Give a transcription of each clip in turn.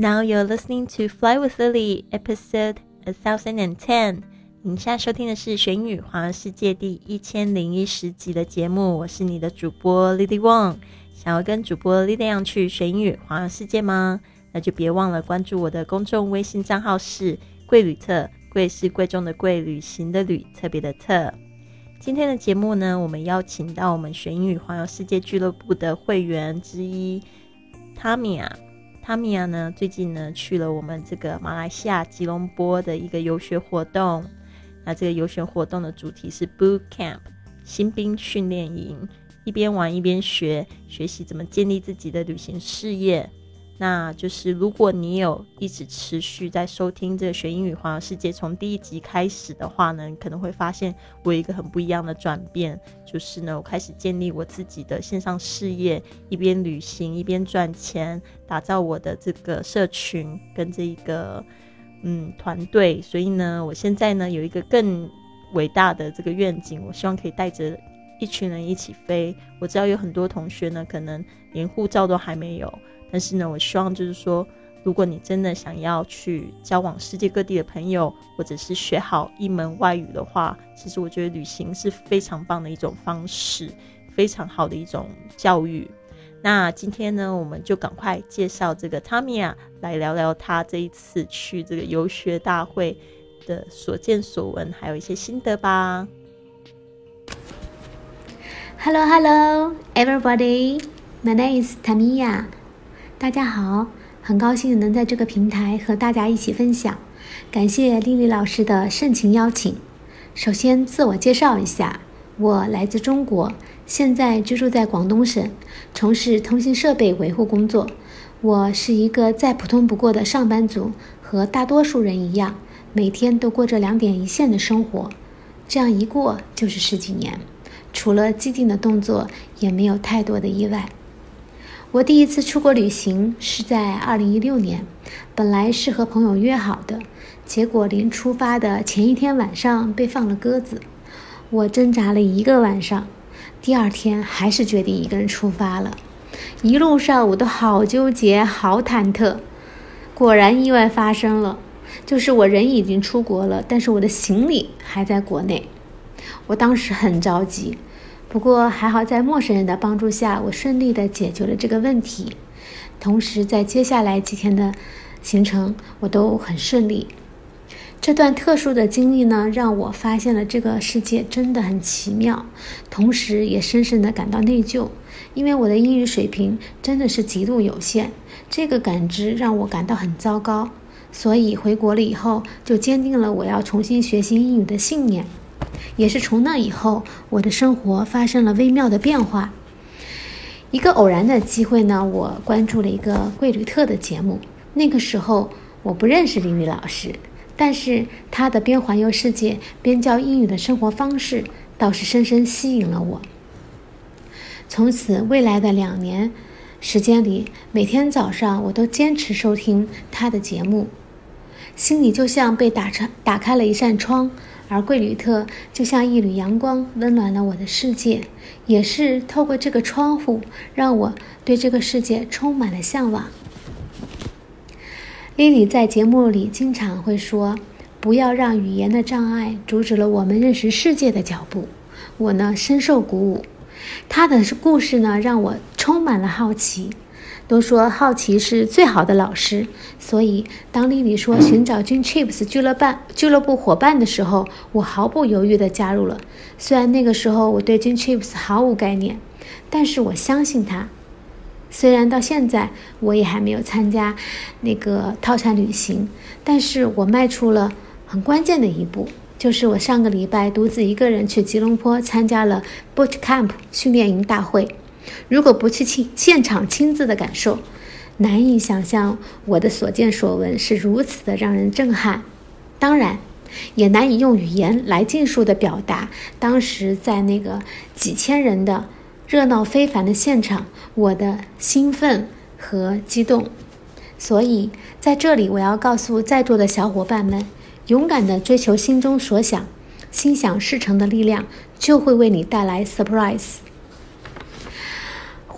Now you're listening to Fly with Lily, episode a thousand and ten。您现在收听的是《玄宇环游世界》第一千零一十集的节目，我是你的主播 Lily Wong。想要跟主播 Lily 一样去玄宇环游世界吗？那就别忘了关注我的公众微信账号是“贵旅特”，贵是贵重的贵，旅行的旅，特别的特。今天的节目呢，我们邀请到我们玄宇环游世界俱乐部的会员之一汤米亚。阿米亚呢，最近呢去了我们这个马来西亚吉隆坡的一个游学活动。那这个游学活动的主题是 Boot Camp 新兵训练营，一边玩一边学，学习怎么建立自己的旅行事业。那就是如果你有一直持续在收听这个学英语环游世界从第一集开始的话呢，可能会发现我有一个很不一样的转变，就是呢，我开始建立我自己的线上事业，一边旅行一边赚钱，打造我的这个社群跟这一个嗯团队。所以呢，我现在呢有一个更伟大的这个愿景，我希望可以带着一群人一起飞。我知道有很多同学呢，可能连护照都还没有。但是呢，我希望就是说，如果你真的想要去交往世界各地的朋友，或者是学好一门外语的话，其实我觉得旅行是非常棒的一种方式，非常好的一种教育。那今天呢，我们就赶快介绍这个 Tamia 来聊聊他这一次去这个游学大会的所见所闻，还有一些心得吧。Hello, hello, everybody. My name is Tamia. 大家好，很高兴能在这个平台和大家一起分享，感谢丽丽老师的盛情邀请。首先自我介绍一下，我来自中国，现在居住在广东省，从事通信设备维护工作。我是一个再普通不过的上班族，和大多数人一样，每天都过着两点一线的生活，这样一过就是十几年，除了既定的动作，也没有太多的意外。我第一次出国旅行是在二零一六年，本来是和朋友约好的，结果临出发的前一天晚上被放了鸽子。我挣扎了一个晚上，第二天还是决定一个人出发了。一路上我都好纠结，好忐忑。果然意外发生了，就是我人已经出国了，但是我的行李还在国内。我当时很着急。不过还好，在陌生人的帮助下，我顺利的解决了这个问题。同时，在接下来几天的行程，我都很顺利。这段特殊的经历呢，让我发现了这个世界真的很奇妙，同时也深深的感到内疚，因为我的英语水平真的是极度有限。这个感知让我感到很糟糕，所以回国了以后，就坚定了我要重新学习英语的信念。也是从那以后，我的生活发生了微妙的变化。一个偶然的机会呢，我关注了一个贵旅特的节目。那个时候我不认识李李老师，但是他的边环游世界边教英语的生活方式倒是深深吸引了我。从此，未来的两年时间里，每天早上我都坚持收听他的节目，心里就像被打开打开了一扇窗。而贵旅特就像一缕阳光，温暖了我的世界，也是透过这个窗户，让我对这个世界充满了向往。莉莉在节目里经常会说：“不要让语言的障碍阻止了我们认识世界的脚步。”我呢，深受鼓舞。她的故事呢，让我充满了好奇。都说好奇是最好的老师，所以当丽丽说寻找 Jin Chips 俱乐部俱乐部伙伴的时候，我毫不犹豫地加入了。虽然那个时候我对 Jin Chips 毫无概念，但是我相信他。虽然到现在我也还没有参加那个套餐旅行，但是我迈出了很关键的一步，就是我上个礼拜独自一个人去吉隆坡参加了 Boot Camp 训练营大会。如果不去亲现场亲自的感受，难以想象我的所见所闻是如此的让人震撼。当然，也难以用语言来尽数的表达当时在那个几千人的热闹非凡的现场我的兴奋和激动。所以在这里，我要告诉在座的小伙伴们：勇敢的追求心中所想，心想事成的力量就会为你带来 surprise。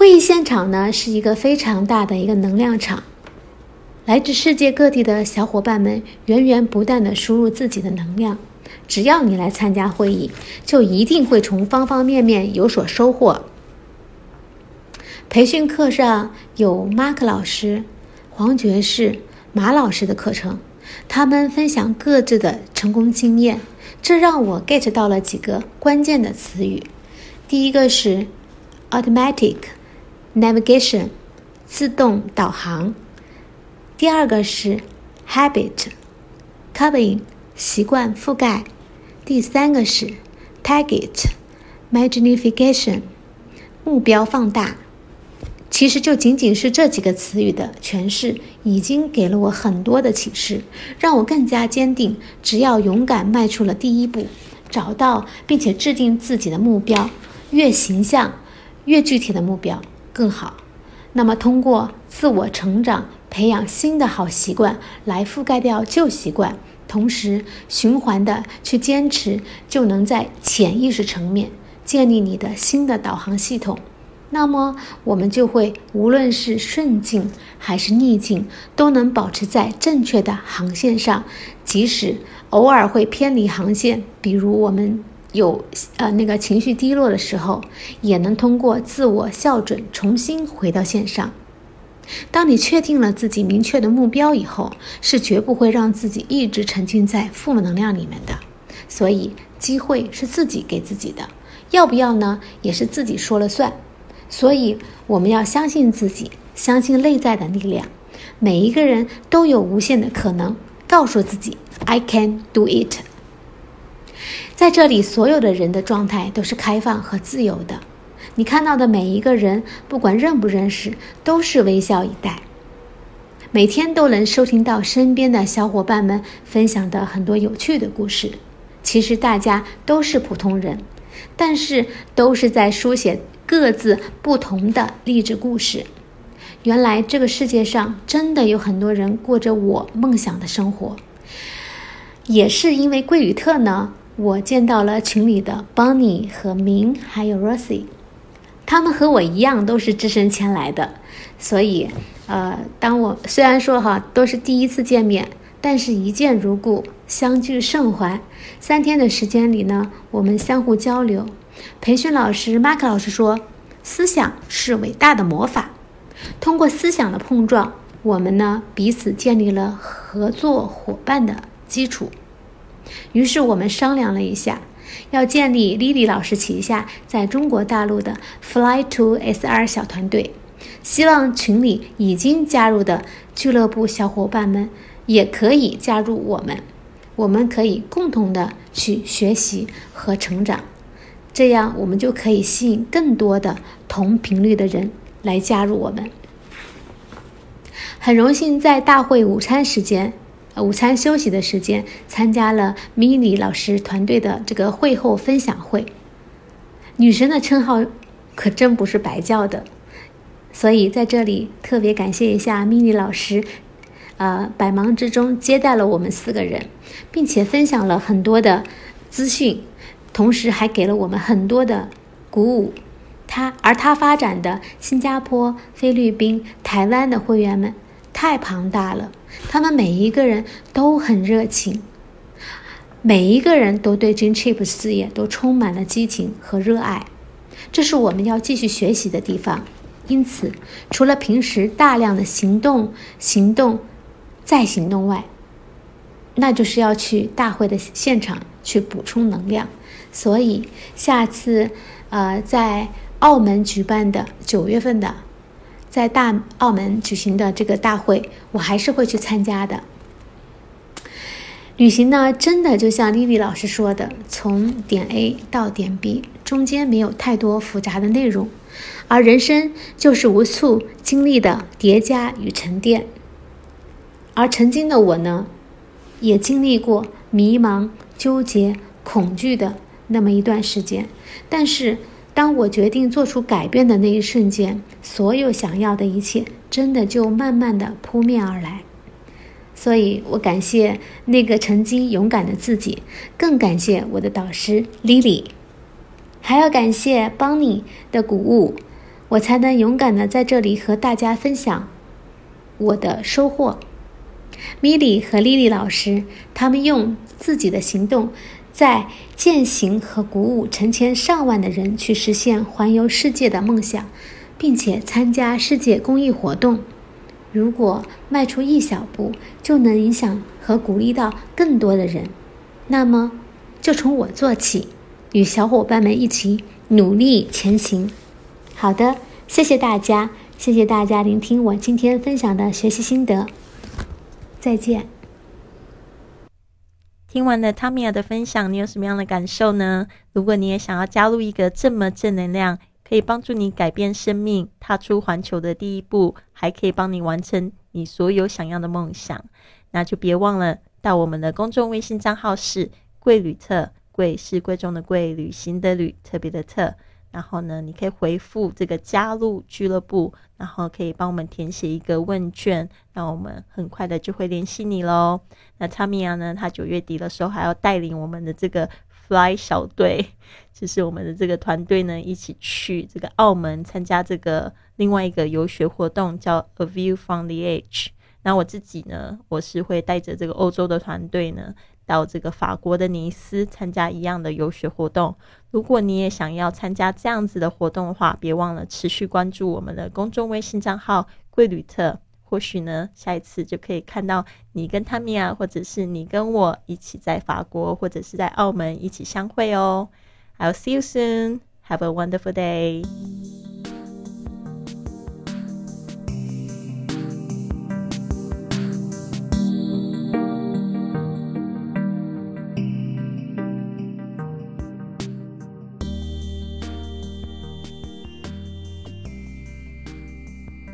会议现场呢是一个非常大的一个能量场，来自世界各地的小伙伴们源源不断地输入自己的能量。只要你来参加会议，就一定会从方方面面有所收获。培训课上有 Mark 老师、黄爵士、马老师的课程，他们分享各自的成功经验，这让我 get 到了几个关键的词语。第一个是 automatic navigation，自动导航；第二个是 habit covering，习惯覆盖；第三个是 target magnification，目标放大。其实就仅仅是这几个词语的诠释，已经给了我很多的启示，让我更加坚定：只要勇敢迈出了第一步，找到并且制定自己的目标，越形象、越具体的目标。更好。那么，通过自我成长，培养新的好习惯，来覆盖掉旧习惯，同时循环的去坚持，就能在潜意识层面建立你的新的导航系统。那么我们就会，无论是顺境还是逆境，都能保持在正确的航线上。即使偶尔会偏离航线，比如我们有呃那个情绪低落的时候，也能通过自我校准重新回到线上。当你确定了自己明确的目标以后，是绝不会让自己一直沉浸在负能量里面的。所以，机会是自己给自己的，要不要呢？也是自己说了算。所以，我们要相信自己，相信内在的力量。每一个人都有无限的可能，告诉自己 “I can do it”。在这里，所有的人的状态都是开放和自由的。你看到的每一个人，不管认不认识，都是微笑以待。每天都能收听到身边的小伙伴们分享的很多有趣的故事。其实大家都是普通人，但是都是在书写。各自不同的励志故事。原来这个世界上真的有很多人过着我梦想的生活。也是因为桂宇特呢，我见到了群里的 Bonnie 和明，还有 Rosie，他们和我一样都是只身前来的。所以，呃，当我虽然说哈都是第一次见面，但是一见如故，相聚甚欢。三天的时间里呢，我们相互交流。培训老师马克老师说：“思想是伟大的魔法，通过思想的碰撞，我们呢彼此建立了合作伙伴的基础。于是我们商量了一下，要建立 Lily 老师旗下在中国大陆的 Fly to SR 小团队，希望群里已经加入的俱乐部小伙伴们也可以加入我们，我们可以共同的去学习和成长。”这样，我们就可以吸引更多的同频率的人来加入我们。很荣幸在大会午餐时间，午餐休息的时间，参加了 mini 老师团队的这个会后分享会。女神的称号可真不是白叫的，所以在这里特别感谢一下 mini 老师，呃，百忙之中接待了我们四个人，并且分享了很多的资讯。同时还给了我们很多的鼓舞，他而他发展的新加坡、菲律宾、台湾的会员们太庞大了，他们每一个人都很热情，每一个人都对 Dream Chip 事业都充满了激情和热爱，这是我们要继续学习的地方。因此，除了平时大量的行动、行动再行动外，那就是要去大会的现场去补充能量。所以，下次，呃，在澳门举办的九月份的，在大澳门举行的这个大会，我还是会去参加的。旅行呢，真的就像丽丽老师说的，从点 A 到点 B，中间没有太多复杂的内容，而人生就是无数经历的叠加与沉淀。而曾经的我呢，也经历过迷茫、纠结、恐惧的。那么一段时间，但是当我决定做出改变的那一瞬间，所有想要的一切真的就慢慢的扑面而来。所以我感谢那个曾经勇敢的自己，更感谢我的导师 Lily，还要感谢 Bonnie 的鼓舞，我才能勇敢的在这里和大家分享我的收获。米莉和莉莉老师，他们用自己的行动，在践行和鼓舞成千上万的人去实现环游世界的梦想，并且参加世界公益活动。如果迈出一小步就能影响和鼓励到更多的人，那么就从我做起，与小伙伴们一起努力前行。好的，谢谢大家，谢谢大家聆听我今天分享的学习心得。再见。听完了汤米亚的分享，你有什么样的感受呢？如果你也想要加入一个这么正能量，可以帮助你改变生命、踏出环球的第一步，还可以帮你完成你所有想要的梦想，那就别忘了到我们的公众微信账号是“贵旅特”，贵是贵重的贵，旅行的旅，特别的特。然后呢，你可以回复这个加入俱乐部，然后可以帮我们填写一个问卷，那我们很快的就会联系你喽。那汤米亚呢，他九月底的时候还要带领我们的这个 Fly 小队，就是我们的这个团队呢，一起去这个澳门参加这个另外一个游学活动，叫 A View from the Edge。那我自己呢，我是会带着这个欧洲的团队呢。到这个法国的尼斯参加一样的游学活动。如果你也想要参加这样子的活动的话，别忘了持续关注我们的公众微信账号“贵旅特”。或许呢，下一次就可以看到你跟汤米亚，或者是你跟我一起在法国或者是在澳门一起相会哦。I'll see you soon. Have a wonderful day.